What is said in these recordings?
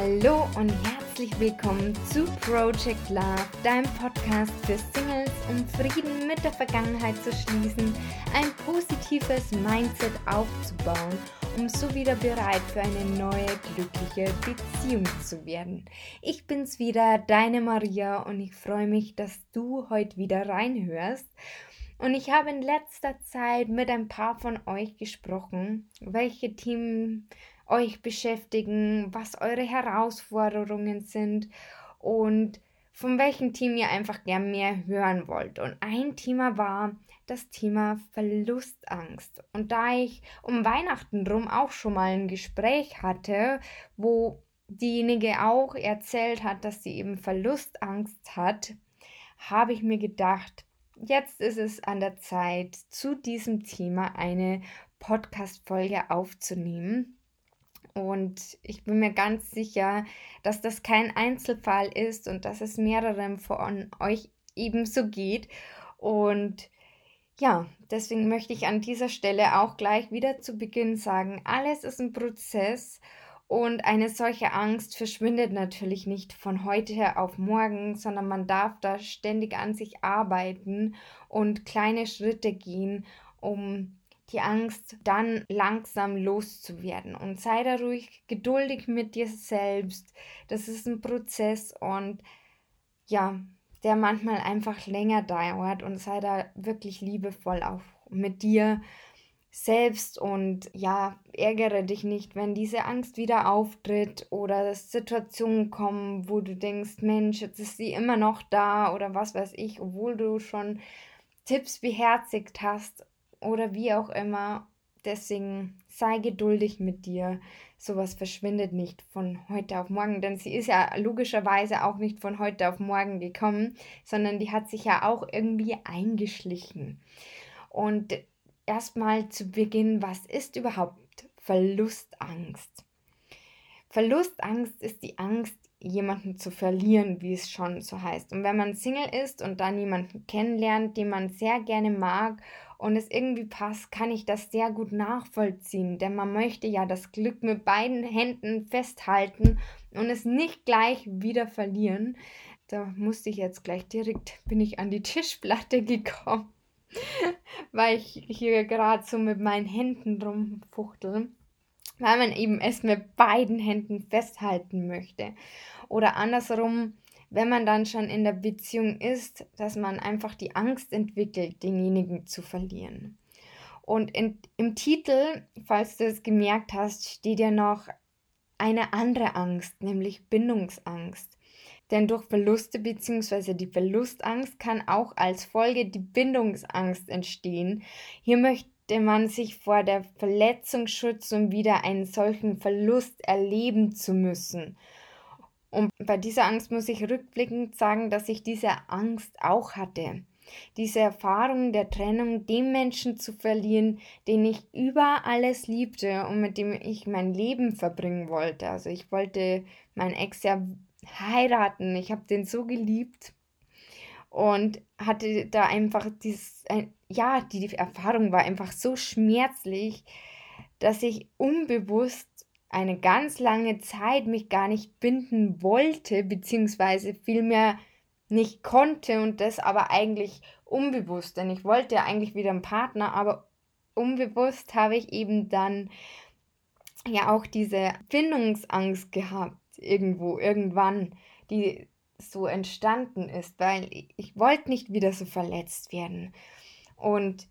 Hallo und herzlich willkommen zu Project Love, deinem Podcast für Singles, um Frieden mit der Vergangenheit zu schließen, ein positives Mindset aufzubauen, um so wieder bereit für eine neue glückliche Beziehung zu werden. Ich bin's wieder, deine Maria, und ich freue mich, dass du heute wieder reinhörst. Und ich habe in letzter Zeit mit ein paar von euch gesprochen, welche Themen euch beschäftigen, was eure Herausforderungen sind und von welchem Team ihr einfach gern mehr hören wollt. Und ein Thema war das Thema Verlustangst. Und da ich um Weihnachten rum auch schon mal ein Gespräch hatte, wo diejenige auch erzählt hat, dass sie eben Verlustangst hat, habe ich mir gedacht, jetzt ist es an der Zeit, zu diesem Thema eine Podcast-Folge aufzunehmen. Und ich bin mir ganz sicher, dass das kein Einzelfall ist und dass es mehreren von euch ebenso geht. Und ja, deswegen möchte ich an dieser Stelle auch gleich wieder zu Beginn sagen, alles ist ein Prozess und eine solche Angst verschwindet natürlich nicht von heute auf morgen, sondern man darf da ständig an sich arbeiten und kleine Schritte gehen, um die Angst dann langsam loszuwerden. Und sei da ruhig geduldig mit dir selbst. Das ist ein Prozess und ja, der manchmal einfach länger dauert und sei da wirklich liebevoll auch mit dir selbst und ja, ärgere dich nicht, wenn diese Angst wieder auftritt oder Situationen kommen, wo du denkst, Mensch, jetzt ist sie immer noch da oder was weiß ich, obwohl du schon Tipps beherzigt hast oder wie auch immer. Deswegen sei geduldig mit dir. Sowas verschwindet nicht von heute auf morgen, denn sie ist ja logischerweise auch nicht von heute auf morgen gekommen, sondern die hat sich ja auch irgendwie eingeschlichen. Und erstmal zu Beginn, was ist überhaupt Verlustangst? Verlustangst ist die Angst, jemanden zu verlieren, wie es schon so heißt. Und wenn man Single ist und dann jemanden kennenlernt, den man sehr gerne mag und es irgendwie passt, kann ich das sehr gut nachvollziehen, denn man möchte ja das Glück mit beiden Händen festhalten und es nicht gleich wieder verlieren. Da musste ich jetzt gleich direkt, bin ich an die Tischplatte gekommen, weil ich hier gerade so mit meinen Händen rumfuchtel weil man eben es mit beiden Händen festhalten möchte. Oder andersrum, wenn man dann schon in der Beziehung ist, dass man einfach die Angst entwickelt, denjenigen zu verlieren. Und in, im Titel, falls du es gemerkt hast, steht ja noch eine andere Angst, nämlich Bindungsangst. Denn durch Verluste bzw. die Verlustangst kann auch als Folge die Bindungsangst entstehen. Hier möchte man sich vor der Verletzung schützen, um wieder einen solchen Verlust erleben zu müssen. Und bei dieser Angst muss ich rückblickend sagen, dass ich diese Angst auch hatte. Diese Erfahrung der Trennung, dem Menschen zu verlieren, den ich über alles liebte und mit dem ich mein Leben verbringen wollte. Also ich wollte meinen Ex ja heiraten. Ich habe den so geliebt und hatte da einfach dieses, ja, die Erfahrung war einfach so schmerzlich, dass ich unbewusst eine ganz lange Zeit mich gar nicht binden wollte, beziehungsweise vielmehr nicht konnte und das aber eigentlich unbewusst, denn ich wollte ja eigentlich wieder einen Partner, aber unbewusst habe ich eben dann ja auch diese Bindungsangst gehabt, irgendwo, irgendwann, die so entstanden ist, weil ich wollte nicht wieder so verletzt werden. Und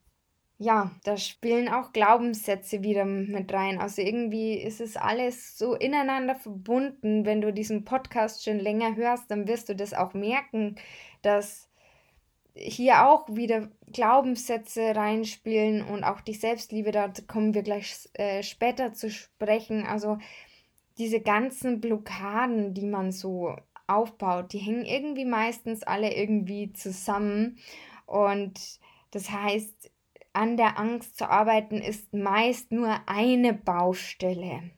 ja, da spielen auch Glaubenssätze wieder mit rein. Also irgendwie ist es alles so ineinander verbunden. Wenn du diesen Podcast schon länger hörst, dann wirst du das auch merken, dass hier auch wieder Glaubenssätze reinspielen und auch die Selbstliebe, da kommen wir gleich äh, später zu sprechen. Also diese ganzen Blockaden, die man so aufbaut, die hängen irgendwie meistens alle irgendwie zusammen. Und das heißt, an der Angst zu arbeiten ist meist nur eine Baustelle.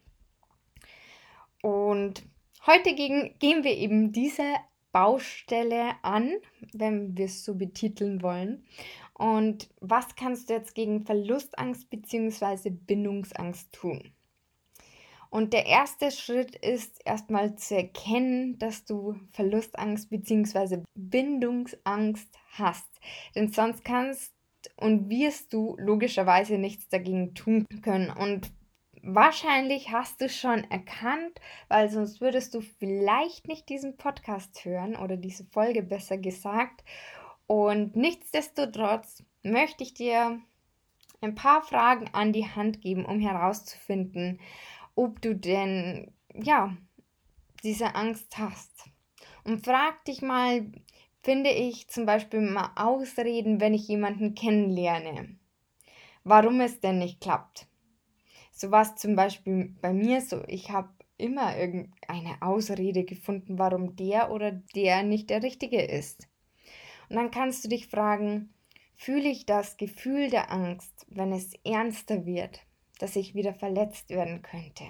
Und heute gehen, gehen wir eben diese Baustelle an, wenn wir es so betiteln wollen. Und was kannst du jetzt gegen Verlustangst bzw. Bindungsangst tun? Und der erste Schritt ist erstmal zu erkennen, dass du Verlustangst bzw. Bindungsangst hast. Denn sonst kannst und wirst du logischerweise nichts dagegen tun können. Und wahrscheinlich hast du schon erkannt, weil sonst würdest du vielleicht nicht diesen Podcast hören oder diese Folge besser gesagt. Und nichtsdestotrotz möchte ich dir ein paar Fragen an die Hand geben, um herauszufinden, ob du denn, ja, diese Angst hast. Und frag dich mal, finde ich zum Beispiel mal Ausreden, wenn ich jemanden kennenlerne. Warum es denn nicht klappt. So war es zum Beispiel bei mir so. Ich habe immer irgendeine Ausrede gefunden, warum der oder der nicht der Richtige ist. Und dann kannst du dich fragen, fühle ich das Gefühl der Angst, wenn es ernster wird? dass ich wieder verletzt werden könnte.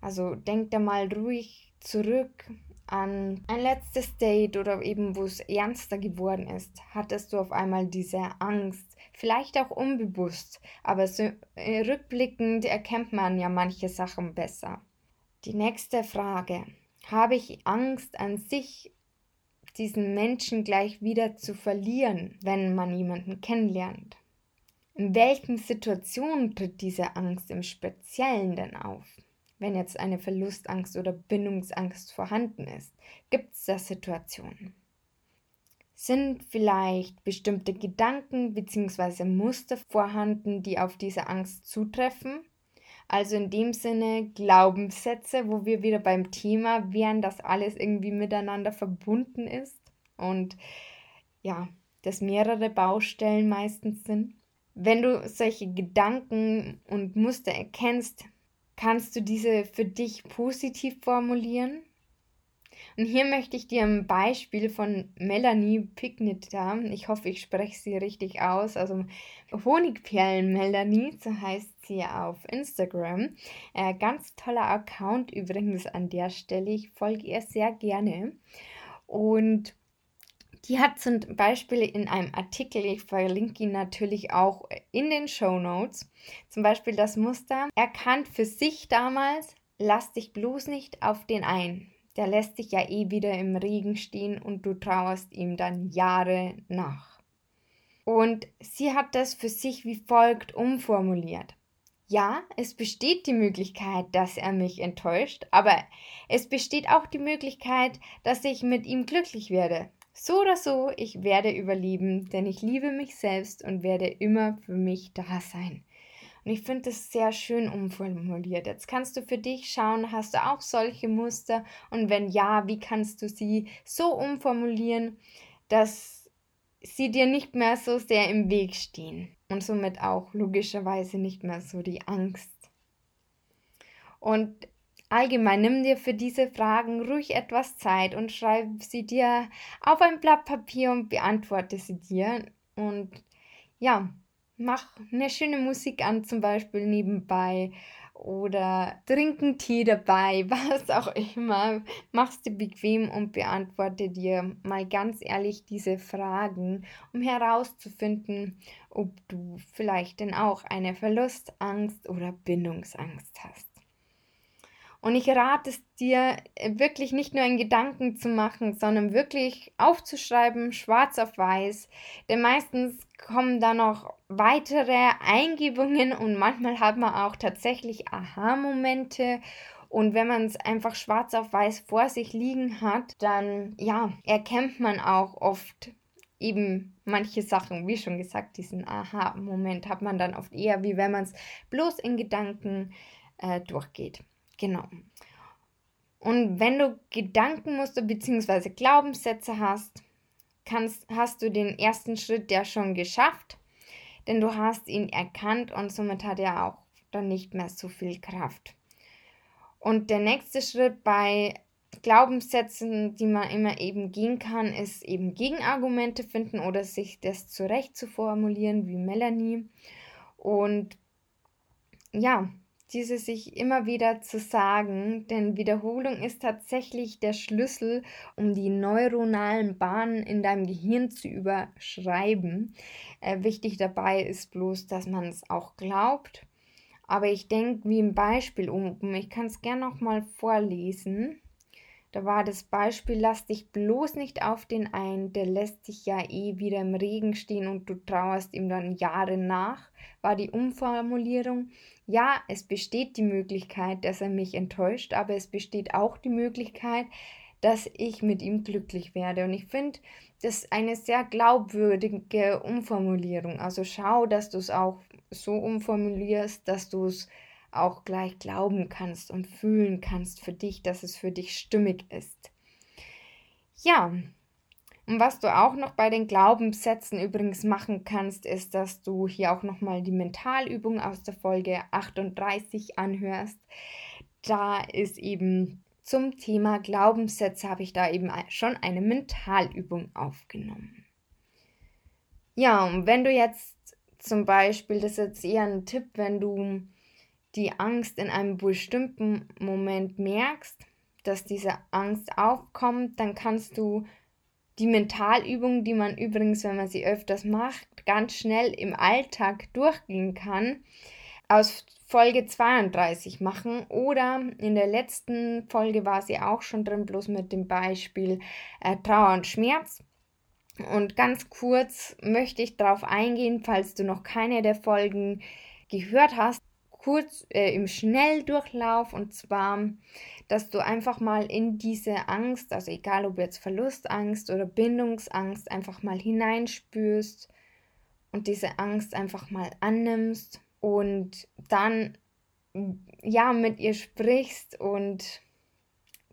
Also denk da mal ruhig zurück an ein letztes Date oder eben wo es ernster geworden ist. Hattest du auf einmal diese Angst, vielleicht auch unbewusst, aber so äh, rückblickend erkennt man ja manche Sachen besser. Die nächste Frage. Habe ich Angst an sich, diesen Menschen gleich wieder zu verlieren, wenn man jemanden kennenlernt? In welchen Situationen tritt diese Angst im Speziellen denn auf? Wenn jetzt eine Verlustangst oder Bindungsangst vorhanden ist, gibt es da Situationen? Sind vielleicht bestimmte Gedanken bzw. Muster vorhanden, die auf diese Angst zutreffen? Also in dem Sinne Glaubenssätze, wo wir wieder beim Thema wären, dass alles irgendwie miteinander verbunden ist und ja, dass mehrere Baustellen meistens sind. Wenn du solche Gedanken und Muster erkennst, kannst du diese für dich positiv formulieren. Und hier möchte ich dir ein Beispiel von Melanie Pignita, ich hoffe, ich spreche sie richtig aus, also Honigperlen Melanie, so heißt sie auf Instagram. Äh, ganz toller Account übrigens an der Stelle, ich folge ihr sehr gerne. Und die hat zum Beispiel in einem Artikel, ich verlinke ihn natürlich auch in den Show Notes, zum Beispiel das Muster erkannt für sich damals, lass dich bloß nicht auf den ein. Der lässt dich ja eh wieder im Regen stehen und du trauerst ihm dann Jahre nach. Und sie hat das für sich wie folgt umformuliert. Ja, es besteht die Möglichkeit, dass er mich enttäuscht, aber es besteht auch die Möglichkeit, dass ich mit ihm glücklich werde. So oder so, ich werde überleben, denn ich liebe mich selbst und werde immer für mich da sein. Und ich finde das sehr schön umformuliert. Jetzt kannst du für dich schauen, hast du auch solche Muster? Und wenn ja, wie kannst du sie so umformulieren, dass sie dir nicht mehr so sehr im Weg stehen und somit auch logischerweise nicht mehr so die Angst. Und Allgemein nimm dir für diese Fragen ruhig etwas Zeit und schreib sie dir auf ein Blatt Papier und beantworte sie dir. Und ja, mach eine schöne Musik an, zum Beispiel nebenbei oder trinken Tee dabei, was auch immer. Machst du bequem und beantworte dir mal ganz ehrlich diese Fragen, um herauszufinden, ob du vielleicht denn auch eine Verlustangst oder Bindungsangst hast. Und ich rate es dir, äh, wirklich nicht nur in Gedanken zu machen, sondern wirklich aufzuschreiben, schwarz auf weiß. Denn meistens kommen da noch weitere Eingebungen und manchmal hat man auch tatsächlich Aha-Momente. Und wenn man es einfach schwarz auf weiß vor sich liegen hat, dann ja, erkennt man auch oft eben manche Sachen, wie schon gesagt, diesen Aha-Moment hat man dann oft eher, wie wenn man es bloß in Gedanken äh, durchgeht. Genau. Und wenn du Gedankenmuster bzw. Glaubenssätze hast, kannst, hast du den ersten Schritt ja schon geschafft, denn du hast ihn erkannt und somit hat er auch dann nicht mehr so viel Kraft. Und der nächste Schritt bei Glaubenssätzen, die man immer eben gehen kann, ist eben Gegenargumente finden oder sich das zurecht zu formulieren, wie Melanie. Und ja, diese sich immer wieder zu sagen, denn Wiederholung ist tatsächlich der Schlüssel, um die neuronalen Bahnen in deinem Gehirn zu überschreiben. Äh, wichtig dabei ist bloß, dass man es auch glaubt, Aber ich denke, wie im Beispiel oben, ich kann es gerne nochmal vorlesen. Da war das Beispiel, lass dich bloß nicht auf den ein, der lässt dich ja eh wieder im Regen stehen und du trauerst ihm dann Jahre nach, war die Umformulierung. Ja, es besteht die Möglichkeit, dass er mich enttäuscht, aber es besteht auch die Möglichkeit, dass ich mit ihm glücklich werde. Und ich finde, das ist eine sehr glaubwürdige Umformulierung. Also schau, dass du es auch so umformulierst, dass du es auch gleich glauben kannst und fühlen kannst für dich, dass es für dich stimmig ist. Ja, und was du auch noch bei den Glaubenssätzen übrigens machen kannst, ist, dass du hier auch nochmal die Mentalübung aus der Folge 38 anhörst. Da ist eben zum Thema Glaubenssätze, habe ich da eben schon eine Mentalübung aufgenommen. Ja, und wenn du jetzt zum Beispiel, das ist jetzt eher ein Tipp, wenn du die Angst in einem bestimmten Moment merkst, dass diese Angst aufkommt, dann kannst du die Mentalübung, die man übrigens, wenn man sie öfters macht, ganz schnell im Alltag durchgehen kann, aus Folge 32 machen. Oder in der letzten Folge war sie auch schon drin, bloß mit dem Beispiel äh, Trauer und Schmerz. Und ganz kurz möchte ich darauf eingehen, falls du noch keine der Folgen gehört hast kurz äh, im Schnelldurchlauf und zwar, dass du einfach mal in diese Angst, also egal ob jetzt Verlustangst oder Bindungsangst, einfach mal hineinspürst und diese Angst einfach mal annimmst und dann ja mit ihr sprichst und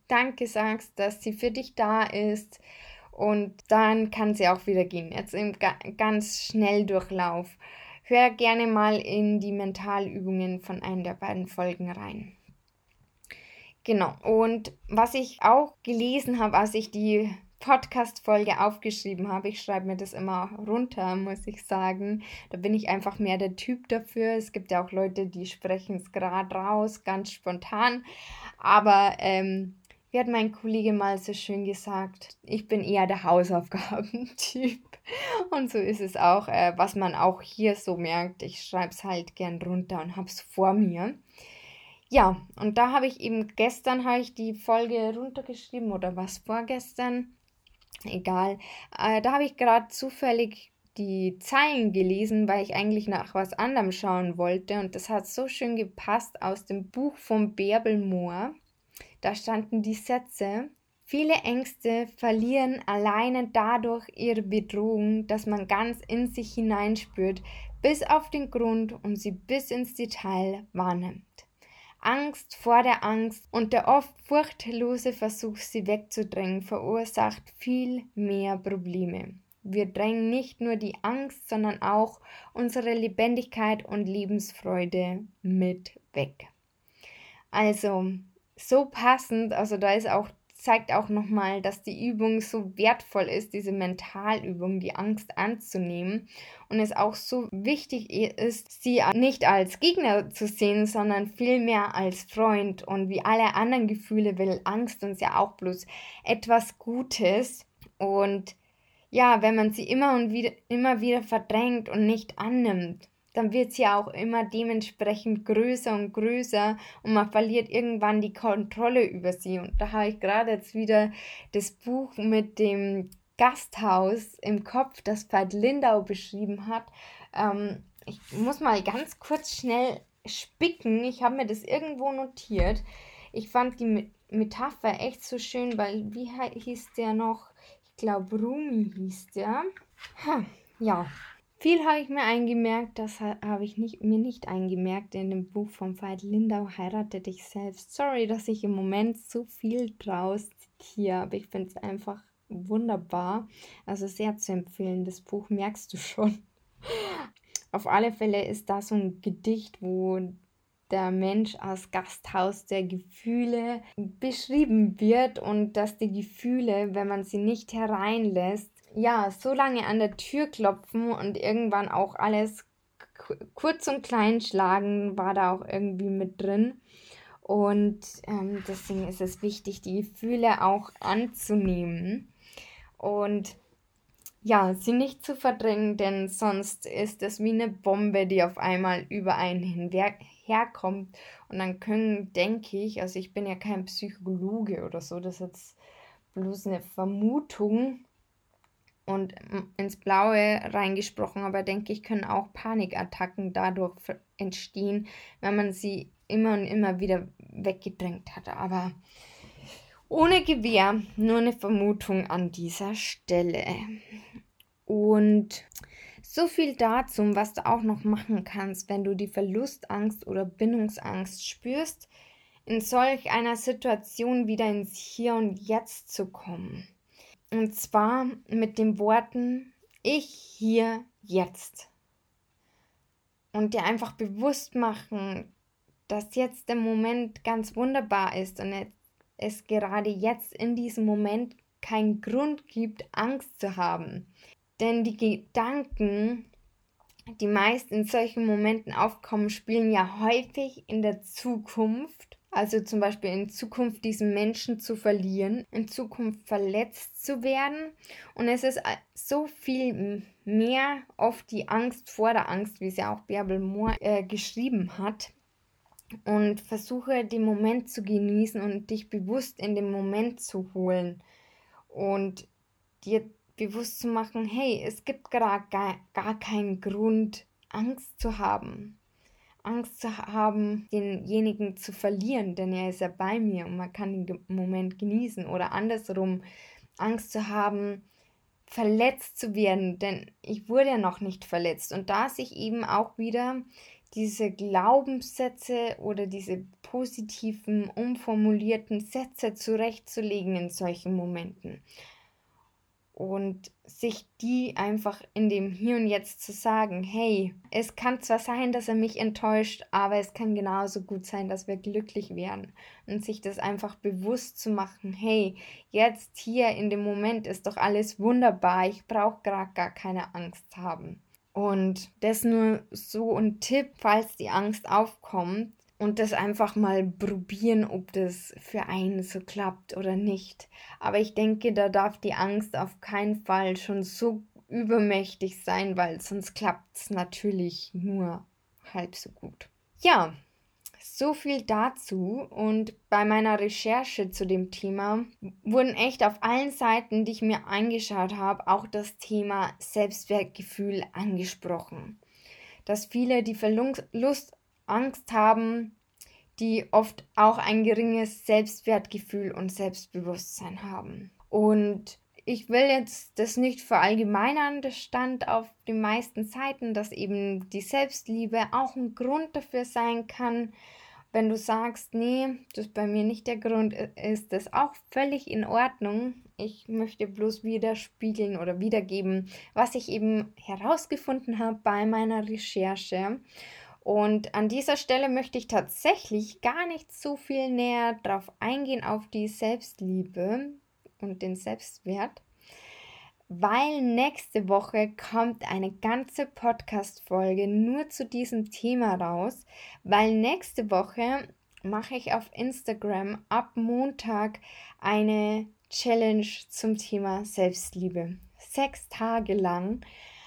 Danke sagst, dass sie für dich da ist und dann kann sie auch wieder gehen. Jetzt im ganz Schnelldurchlauf. Hör gerne mal in die Mentalübungen von einer der beiden Folgen rein. Genau, und was ich auch gelesen habe, als ich die Podcast-Folge aufgeschrieben habe, ich schreibe mir das immer runter, muss ich sagen. Da bin ich einfach mehr der Typ dafür. Es gibt ja auch Leute, die sprechen es gerade raus, ganz spontan. Aber ähm, wie hat mein Kollege mal so schön gesagt, ich bin eher der Hausaufgabentyp. Und so ist es auch, äh, was man auch hier so merkt. Ich schreibe es halt gern runter und habe es vor mir. Ja, und da habe ich eben gestern habe ich die Folge runtergeschrieben oder was vorgestern. Egal. Äh, da habe ich gerade zufällig die Zeilen gelesen, weil ich eigentlich nach was anderem schauen wollte. Und das hat so schön gepasst aus dem Buch von Bärbel Moor. Da standen die Sätze, Viele Ängste verlieren alleine dadurch ihre Bedrohung, dass man ganz in sich hineinspürt, bis auf den Grund und sie bis ins Detail wahrnimmt. Angst vor der Angst und der oft furchtlose Versuch, sie wegzudrängen, verursacht viel mehr Probleme. Wir drängen nicht nur die Angst, sondern auch unsere Lebendigkeit und Lebensfreude mit weg. Also, so passend, also da ist auch zeigt auch nochmal, dass die Übung so wertvoll ist, diese Mentalübung, die Angst anzunehmen. Und es auch so wichtig ist, sie nicht als Gegner zu sehen, sondern vielmehr als Freund. Und wie alle anderen Gefühle will Angst uns ja auch bloß etwas Gutes. Und ja, wenn man sie immer und wieder, immer wieder verdrängt und nicht annimmt, dann wird sie auch immer dementsprechend größer und größer und man verliert irgendwann die Kontrolle über sie. Und da habe ich gerade jetzt wieder das Buch mit dem Gasthaus im Kopf, das Veit Lindau beschrieben hat. Ähm, ich muss mal ganz kurz schnell spicken. Ich habe mir das irgendwo notiert. Ich fand die Metapher echt so schön, weil wie hieß der noch? Ich glaube, Rumi hieß der. Ha, ja, viel habe ich mir eingemerkt, das habe ich nicht, mir nicht eingemerkt in dem Buch von Veit Lindau, Heirate dich selbst. Sorry, dass ich im Moment so viel draus zitiere, aber ich finde es einfach wunderbar. Also sehr zu empfehlen, das Buch merkst du schon. Auf alle Fälle ist das so ein Gedicht, wo der Mensch als Gasthaus der Gefühle beschrieben wird und dass die Gefühle, wenn man sie nicht hereinlässt, ja, so lange an der Tür klopfen und irgendwann auch alles kurz und klein schlagen, war da auch irgendwie mit drin. Und ähm, deswegen ist es wichtig, die Gefühle auch anzunehmen. Und ja, sie nicht zu verdrängen, denn sonst ist es wie eine Bombe, die auf einmal über einen hinherkommt. Und dann können, denke ich, also ich bin ja kein Psychologe oder so, das ist jetzt bloß eine Vermutung und ins Blaue reingesprochen, aber denke ich, können auch Panikattacken dadurch entstehen, wenn man sie immer und immer wieder weggedrängt hat. Aber ohne Gewehr, nur eine Vermutung an dieser Stelle. Und so viel dazu, was du auch noch machen kannst, wenn du die Verlustangst oder Bindungsangst spürst, in solch einer Situation wieder ins Hier und Jetzt zu kommen. Und zwar mit den Worten Ich hier jetzt. Und dir einfach bewusst machen, dass jetzt der Moment ganz wunderbar ist und es gerade jetzt in diesem Moment keinen Grund gibt, Angst zu haben. Denn die Gedanken, die meist in solchen Momenten aufkommen, spielen ja häufig in der Zukunft. Also zum Beispiel in Zukunft diesen Menschen zu verlieren, in Zukunft verletzt zu werden. Und es ist so viel mehr oft die Angst vor der Angst, wie es ja auch Bärbel Moore äh, geschrieben hat und versuche den Moment zu genießen und dich bewusst in den Moment zu holen und dir bewusst zu machen, hey, es gibt gerade gar, gar keinen Grund, Angst zu haben. Angst zu haben, denjenigen zu verlieren, denn er ist ja bei mir und man kann den Moment genießen. Oder andersrum, Angst zu haben, verletzt zu werden, denn ich wurde ja noch nicht verletzt. Und da sich eben auch wieder diese Glaubenssätze oder diese positiven, umformulierten Sätze zurechtzulegen in solchen Momenten. Und sich die einfach in dem Hier und Jetzt zu sagen, hey, es kann zwar sein, dass er mich enttäuscht, aber es kann genauso gut sein, dass wir glücklich werden. Und sich das einfach bewusst zu machen, hey, jetzt hier in dem Moment ist doch alles wunderbar, ich brauche gerade gar keine Angst haben. Und das nur so ein Tipp, falls die Angst aufkommt und das einfach mal probieren, ob das für einen so klappt oder nicht. Aber ich denke, da darf die Angst auf keinen Fall schon so übermächtig sein, weil sonst klappt es natürlich nur halb so gut. Ja, so viel dazu und bei meiner Recherche zu dem Thema wurden echt auf allen Seiten, die ich mir angeschaut habe, auch das Thema Selbstwertgefühl angesprochen. Dass viele die Verlust Angst haben, die oft auch ein geringes Selbstwertgefühl und Selbstbewusstsein haben. Und ich will jetzt das nicht verallgemeinern, das stand auf den meisten Seiten, dass eben die Selbstliebe auch ein Grund dafür sein kann, wenn du sagst, nee, das bei mir nicht der Grund, ist das auch völlig in Ordnung. Ich möchte bloß widerspiegeln oder wiedergeben, was ich eben herausgefunden habe bei meiner Recherche. Und an dieser Stelle möchte ich tatsächlich gar nicht so viel näher drauf eingehen auf die Selbstliebe und den Selbstwert, weil nächste Woche kommt eine ganze Podcast-Folge nur zu diesem Thema raus, weil nächste Woche mache ich auf Instagram ab Montag eine Challenge zum Thema Selbstliebe. Sechs Tage lang.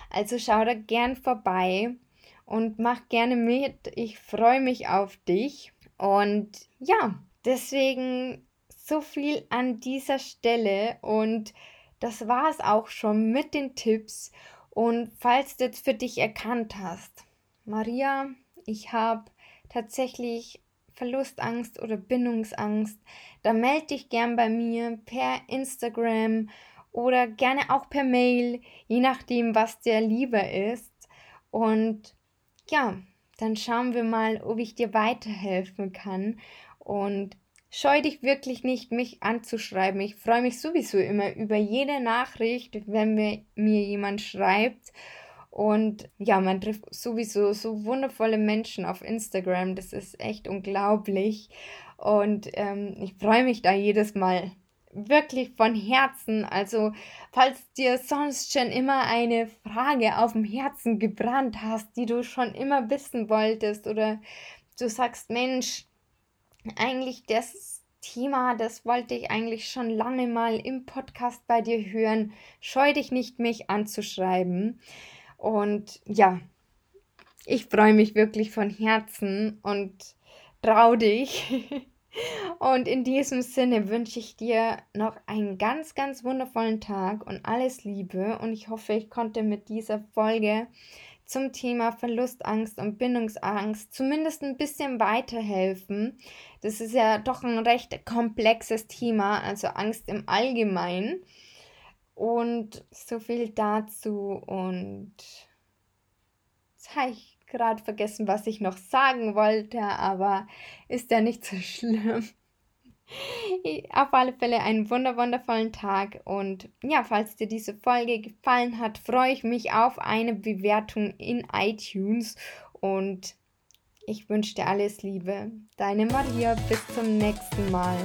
Also schau da gern vorbei und mach gerne mit. Ich freue mich auf dich. Und ja, deswegen so viel an dieser Stelle und das war es auch schon mit den Tipps. Und falls du jetzt für dich erkannt hast, Maria, ich habe tatsächlich Verlustangst oder Bindungsangst, dann melde dich gern bei mir per Instagram oder gerne auch per Mail, je nachdem, was dir lieber ist. Und ja, dann schauen wir mal, ob ich dir weiterhelfen kann. Und Scheu dich wirklich nicht, mich anzuschreiben. Ich freue mich sowieso immer über jede Nachricht, wenn mir, mir jemand schreibt. Und ja, man trifft sowieso so wundervolle Menschen auf Instagram. Das ist echt unglaublich. Und ähm, ich freue mich da jedes Mal wirklich von Herzen. Also, falls dir sonst schon immer eine Frage auf dem Herzen gebrannt hast, die du schon immer wissen wolltest, oder du sagst, Mensch, eigentlich das, Thema, das wollte ich eigentlich schon lange mal im Podcast bei dir hören. Scheu dich nicht, mich anzuschreiben. Und ja, ich freue mich wirklich von Herzen und trau dich. Und in diesem Sinne wünsche ich dir noch einen ganz, ganz wundervollen Tag und alles Liebe. Und ich hoffe, ich konnte mit dieser Folge zum Thema Verlustangst und Bindungsangst zumindest ein bisschen weiterhelfen. Das ist ja doch ein recht komplexes Thema, also Angst im Allgemeinen. Und so viel dazu. Und ich gerade vergessen, was ich noch sagen wollte, aber ist ja nicht so schlimm. Auf alle Fälle einen wunder wundervollen Tag und ja, falls dir diese Folge gefallen hat, freue ich mich auf eine Bewertung in iTunes und ich wünsche dir alles Liebe. Deine Maria, bis zum nächsten Mal.